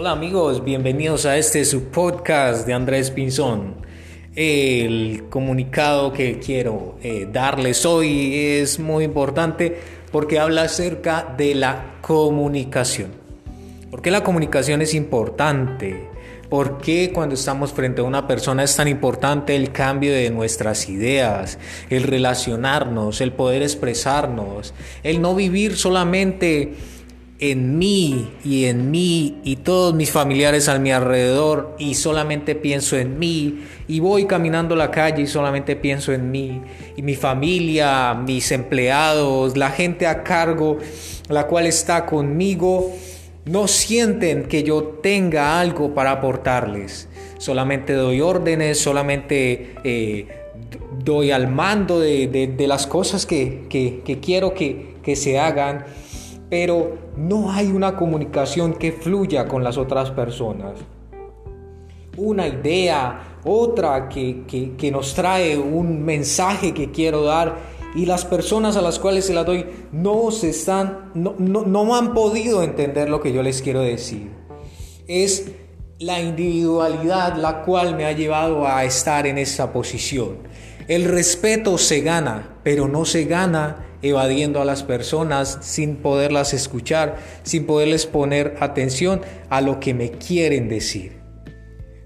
Hola amigos, bienvenidos a este su podcast de Andrés Pinzón. El comunicado que quiero eh, darles hoy es muy importante porque habla acerca de la comunicación. ¿Por qué la comunicación es importante? ¿Por qué cuando estamos frente a una persona es tan importante el cambio de nuestras ideas, el relacionarnos, el poder expresarnos, el no vivir solamente en mí y en mí y todos mis familiares a mi alrededor y solamente pienso en mí. Y voy caminando la calle y solamente pienso en mí. Y mi familia, mis empleados, la gente a cargo, la cual está conmigo, no sienten que yo tenga algo para aportarles. Solamente doy órdenes, solamente eh, doy al mando de, las cosas que, quiero que, que se hagan pero no hay una comunicación que fluya con las otras personas. Una idea, otra que, nos trae un mensaje que quiero dar y las personas a las cuales se la doy no se están, no, no han podido entender lo que yo les quiero decir. Es la individualidad la cual me ha llevado a estar en esa posición. El respeto se gana, pero no se gana evadiendo a las personas sin poderlas escuchar, sin poderles poner atención a lo que me quieren decir.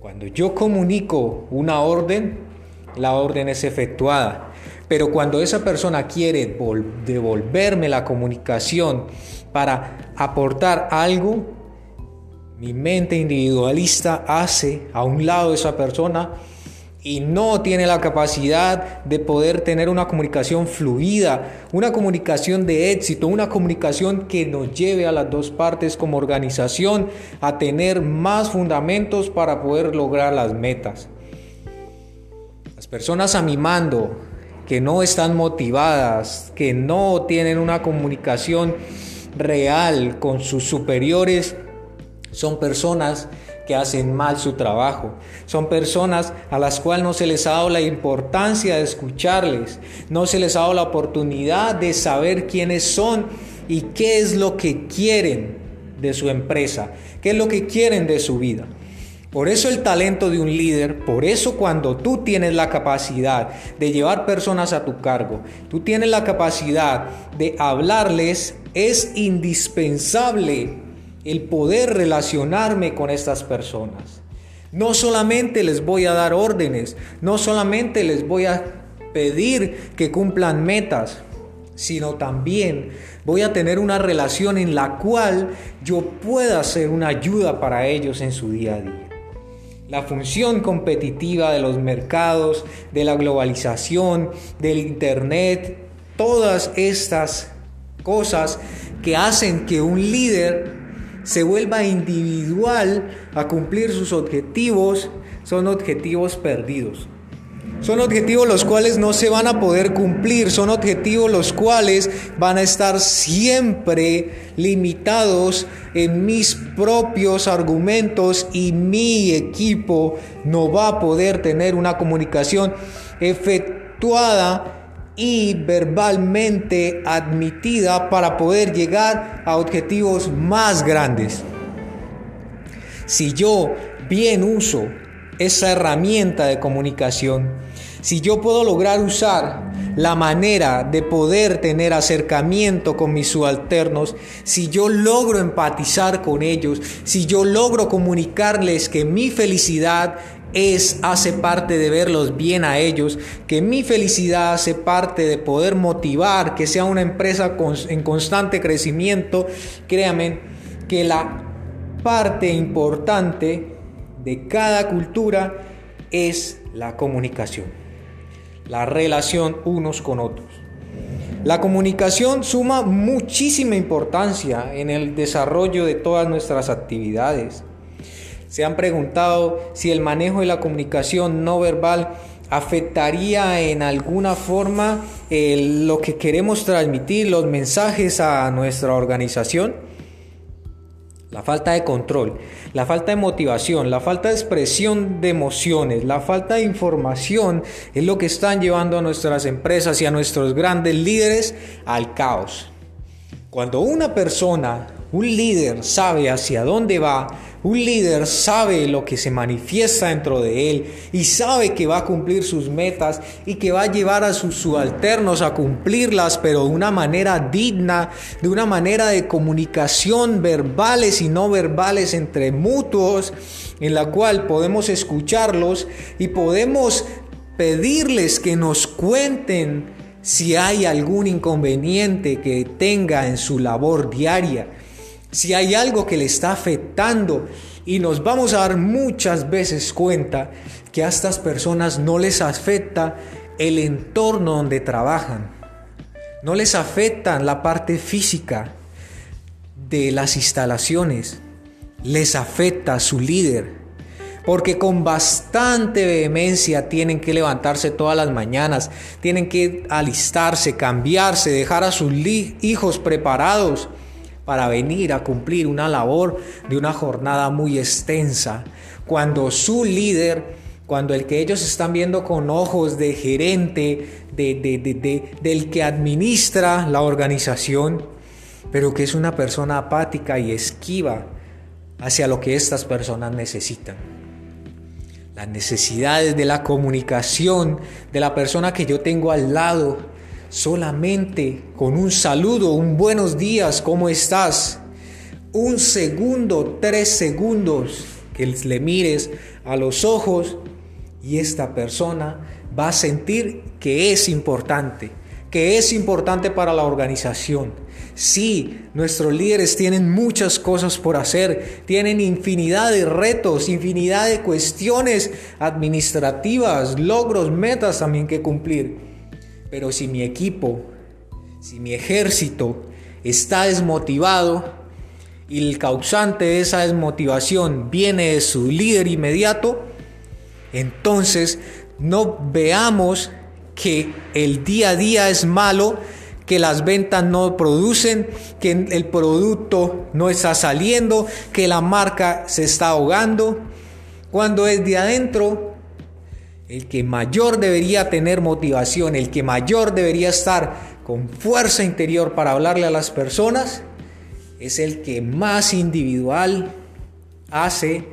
Cuando yo comunico una orden, la orden es efectuada. Pero cuando esa persona quiere devolverme la comunicación para aportar algo, mi mente individualista hace a un lado esa persona y no tiene la capacidad de poder tener una comunicación fluida, una comunicación de éxito, una comunicación que nos lleve a las dos partes como organización a tener más fundamentos para poder lograr las metas. Las personas a mi mando que no están motivadas, que no tienen una comunicación real con sus superiores, son personas que hacen mal su trabajo. Son personas a las cuales no se les ha dado la importancia de escucharles, no se les ha dado la oportunidad de saber quiénes son y qué es lo que quieren de su empresa, qué es lo que quieren de su vida. Por eso el talento de un líder, por eso cuando tú tienes la capacidad de llevar personas a tu cargo, tú tienes la capacidad de hablarles, es indispensable el poder relacionarme con estas personas. No solamente les voy a dar órdenes, no solamente les voy a pedir que cumplan metas, sino también voy a tener una relación en la cual yo pueda ser una ayuda para ellos en su día a día. La función competitiva de los mercados, de la globalización, del Internet, todas estas cosas que hacen que un líder se vuelva individual a cumplir sus objetivos, son objetivos perdidos. Son objetivos los cuales no se van a poder cumplir, son objetivos los cuales van a estar siempre limitados en mis propios argumentos y mi equipo no va a poder tener una comunicación efectuada y verbalmente admitida para poder llegar a objetivos más grandes. Si yo bien uso esa herramienta de comunicación, si yo puedo lograr usar la manera de poder tener acercamiento con mis subalternos, si yo logro empatizar con ellos, si yo logro comunicarles que mi felicidad es, hace parte de verlos bien a ellos, que mi felicidad hace parte de poder motivar, que sea una empresa en constante crecimiento, créanme que la parte importante de cada cultura es la comunicación, la relación unos con otros. La comunicación suma muchísima importancia en el desarrollo de todas nuestras actividades. Se han preguntado si el manejo de la comunicación no verbal afectaría en alguna forma lo que queremos transmitir, los mensajes a nuestra organización. La falta de control, la falta de motivación, la falta de expresión de emociones, la falta de información es lo que están llevando a nuestras empresas y a nuestros grandes líderes al caos. Cuando una persona, un líder, sabe hacia dónde va, Un líder sabe lo que se manifiesta dentro de él y sabe que va a cumplir sus metas y que va a llevar a sus subalternos a cumplirlas, pero de una manera digna, de una manera de comunicación verbales y no verbales entre mutuos, en la cual podemos escucharlos y podemos pedirles que nos cuenten si hay algún inconveniente que tenga en su labor diaria si hay algo que le está afectando y nos vamos a dar muchas veces cuenta que a estas personas no les afecta el entorno donde trabajan, no les afecta la parte física de las instalaciones, les afecta a su líder. Porque con bastante vehemencia tienen que levantarse todas las mañanas, tienen que alistarse, cambiarse, dejar a sus hijos preparados para venir a cumplir una labor de una jornada muy extensa. Cuando su líder, cuando el que ellos están viendo con ojos de gerente, de, del que administra la organización, pero que es una persona apática y esquiva hacia lo que estas personas necesitan. Las necesidades de la comunicación de la persona que yo tengo al lado, solamente con un saludo, un buenos días, ¿cómo estás? Un segundo, tres segundos que le mires a los ojos y esta persona va a sentir que es importante, que es importante para la organización. Sí, nuestros líderes tienen muchas cosas por hacer, tienen infinidad de retos, infinidad de cuestiones administrativas, logros, metas también que cumplir. Pero si mi equipo, si mi ejército está desmotivado y el causante de esa desmotivación viene de su líder inmediato, entonces no veamos que el día a día es malo, que las ventas no producen, que el producto no está saliendo, que la marca se está ahogando. Cuando es de adentro el que mayor debería tener motivación, el que mayor debería estar con fuerza interior para hablarle a las personas, es el que más individual hace,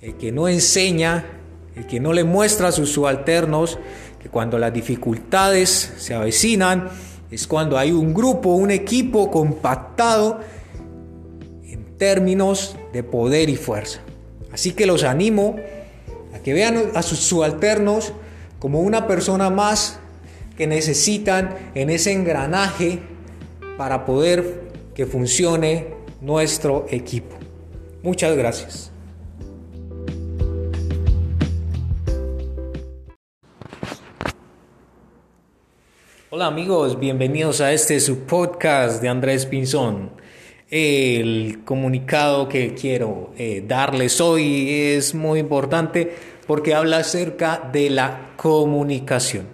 el que no enseña, el que no le muestra a sus subalternos que cuando las dificultades se avecinan, es cuando hay un grupo, un equipo compactado en términos de poder y fuerza. Así que los animo que vean a sus subalternos como una persona más que necesitan en ese engranaje para poder que funcione nuestro equipo. Muchas gracias. Hola amigos, bienvenidos a este su podcast de Andrés Pinzón. El comunicado que quiero eh, darles hoy es muy importante porque habla acerca de la comunicación.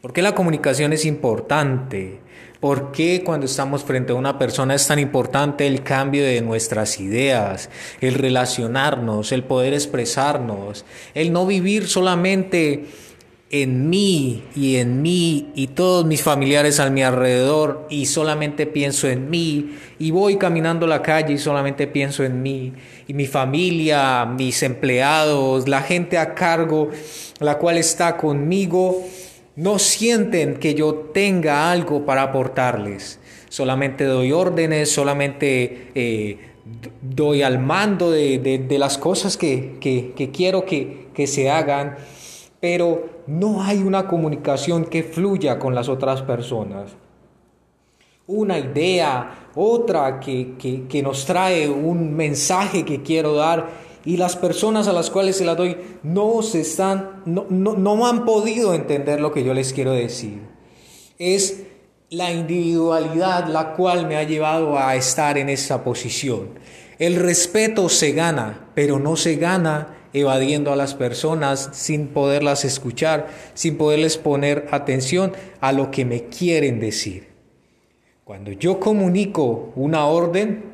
¿Por qué la comunicación es importante? ¿Por qué cuando estamos frente a una persona es tan importante el cambio de nuestras ideas, el relacionarnos, el poder expresarnos, el no vivir solamente en mí y en mí y todos mis familiares a mi alrededor y solamente pienso en mí y voy caminando la calle y solamente pienso en mí y mi familia, mis empleados, la gente a cargo, la cual está conmigo, no sienten que yo tenga algo para aportarles. Solamente doy órdenes, solamente eh, doy al mando de, las cosas que, quiero que, que se hagan pero no hay una comunicación que fluya con las otras personas. Una idea, otra que, nos trae un mensaje que quiero dar y las personas a las cuales se la doy no se están, no, no han podido entender lo que yo les quiero decir. Es la individualidad la cual me ha llevado a estar en esa posición. El respeto se gana, pero no se gana evadiendo a las personas sin poderlas escuchar, sin poderles poner atención a lo que me quieren decir. Cuando yo comunico una orden,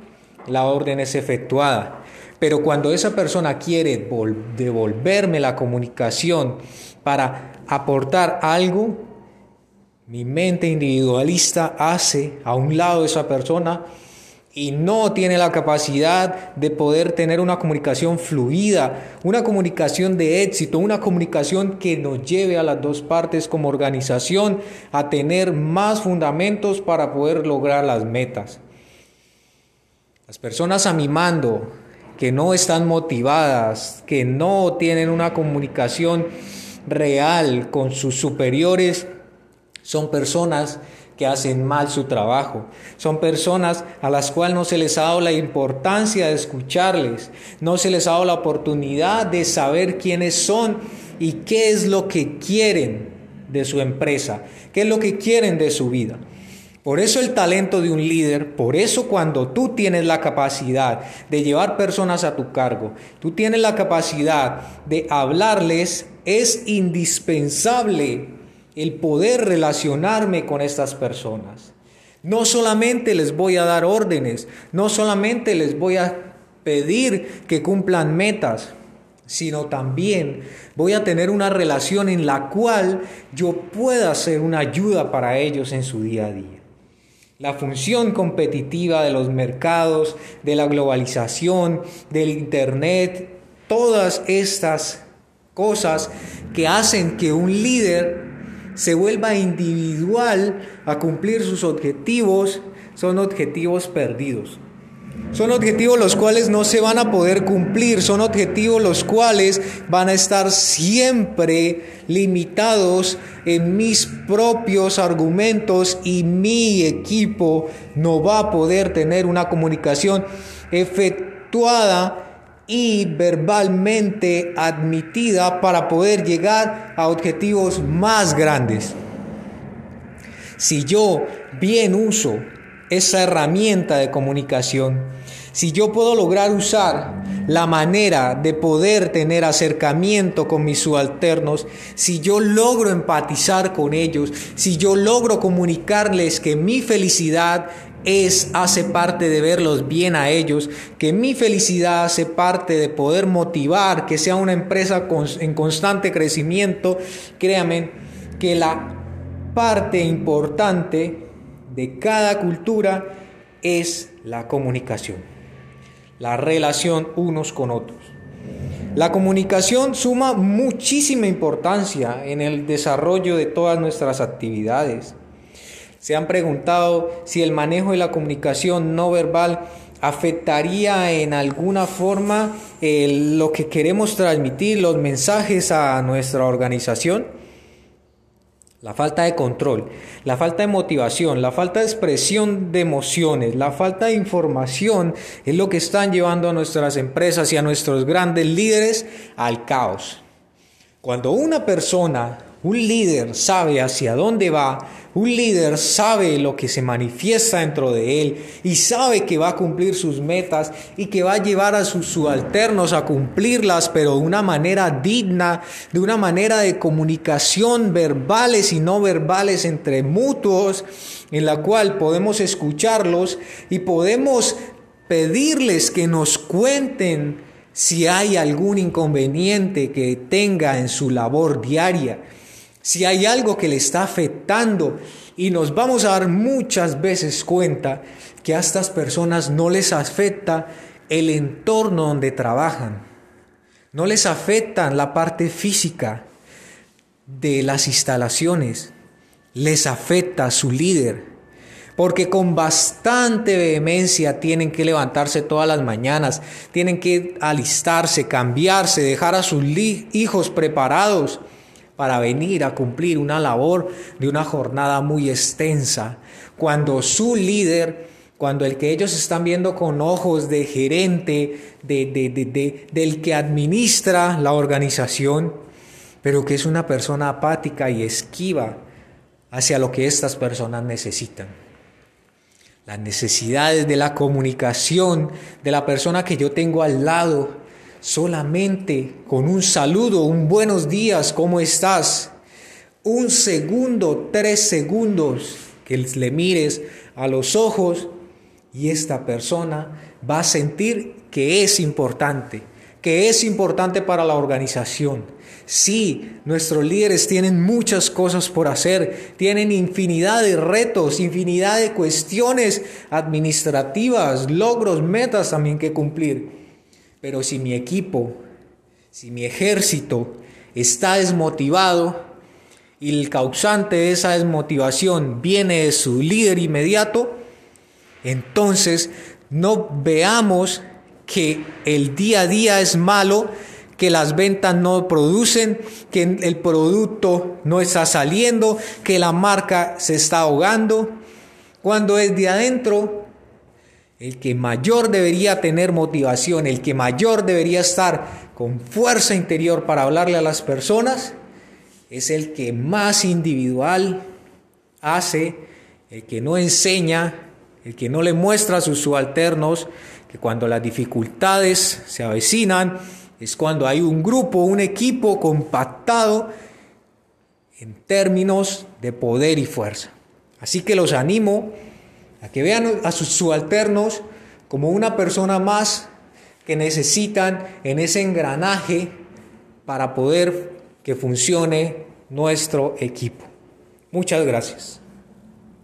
la orden es efectuada. Pero cuando esa persona quiere devolverme la comunicación para aportar algo, mi mente individualista hace a un lado esa persona y no tiene la capacidad de poder tener una comunicación fluida, una comunicación de éxito, una comunicación que nos lleve a las dos partes como organización a tener más fundamentos para poder lograr las metas. Las personas a mi mando que no están motivadas, que no tienen una comunicación real con sus superiores, son personas que hacen mal su trabajo. Son personas a las cuales no se les ha dado la importancia de escucharles, no se les ha dado la oportunidad de saber quiénes son y qué es lo que quieren de su empresa, qué es lo que quieren de su vida. Por eso el talento de un líder, por eso cuando tú tienes la capacidad de llevar personas a tu cargo, tú tienes la capacidad de hablarles, es indispensable el poder relacionarme con estas personas. No solamente les voy a dar órdenes, no solamente les voy a pedir que cumplan metas, sino también voy a tener una relación en la cual yo pueda ser una ayuda para ellos en su día a día. La función competitiva de los mercados, de la globalización, del Internet, todas estas cosas que hacen que un líder se vuelva individual a cumplir sus objetivos, son objetivos perdidos. Son objetivos los cuales no se van a poder cumplir, son objetivos los cuales van a estar siempre limitados en mis propios argumentos y mi equipo no va a poder tener una comunicación efectuada y verbalmente admitida para poder llegar a objetivos más grandes. Si yo bien uso esa herramienta de comunicación, si yo puedo lograr usar la manera de poder tener acercamiento con mis subalternos, si yo logro empatizar con ellos, si yo logro comunicarles que mi felicidad es, hace parte de verlos bien a ellos, que mi felicidad hace parte de poder motivar que sea una empresa en constante crecimiento, créanme que la parte importante de cada cultura es la comunicación, la relación unos con otros. La comunicación suma muchísima importancia en el desarrollo de todas nuestras actividades. Se han preguntado si el manejo de la comunicación no verbal afectaría en alguna forma lo que queremos transmitir, los mensajes a nuestra organización. La falta de control, la falta de motivación, la falta de expresión de emociones, la falta de información es lo que están llevando a nuestras empresas y a nuestros grandes líderes al caos. Cuando una persona un líder sabe hacia dónde va, un líder sabe lo que se manifiesta dentro de él y sabe que va a cumplir sus metas y que va a llevar a sus subalternos a cumplirlas, pero de una manera digna, de una manera de comunicación verbales y no verbales entre mutuos, en la cual podemos escucharlos y podemos pedirles que nos cuenten si hay algún inconveniente que tenga en su labor diaria si hay algo que le está afectando y nos vamos a dar muchas veces cuenta que a estas personas no les afecta el entorno donde trabajan, no les afecta la parte física de las instalaciones, les afecta su líder, porque con bastante vehemencia tienen que levantarse todas las mañanas, tienen que alistarse, cambiarse, dejar a sus hijos preparados para venir a cumplir una labor de una jornada muy extensa, cuando su líder, cuando el que ellos están viendo con ojos de gerente, de, del que administra la organización, pero que es una persona apática y esquiva hacia lo que estas personas necesitan. Las necesidades de la comunicación de la persona que yo tengo al lado solamente con un saludo, un buenos días, ¿cómo estás? Un segundo, tres segundos que le mires a los ojos y esta persona va a sentir que es importante, que es importante para la organización. Sí, nuestros líderes tienen muchas cosas por hacer, tienen infinidad de retos, infinidad de cuestiones administrativas, logros, metas también que cumplir. Pero si mi equipo, si mi ejército está desmotivado y el causante de esa desmotivación viene de su líder inmediato, entonces no veamos que el día a día es malo, que las ventas no producen, que el producto no está saliendo, que la marca se está ahogando, cuando es de adentro el que mayor debería tener motivación, el que mayor debería estar con fuerza interior para hablarle a las personas, es el que más individual hace, el que no enseña, el que no le muestra a sus subalternos que cuando las dificultades se avecinan, es cuando hay un grupo, un equipo compactado en términos de poder y fuerza. Así que los animo a que vean a sus subalternos como una persona más que necesitan en ese engranaje para poder que funcione nuestro equipo. Muchas gracias.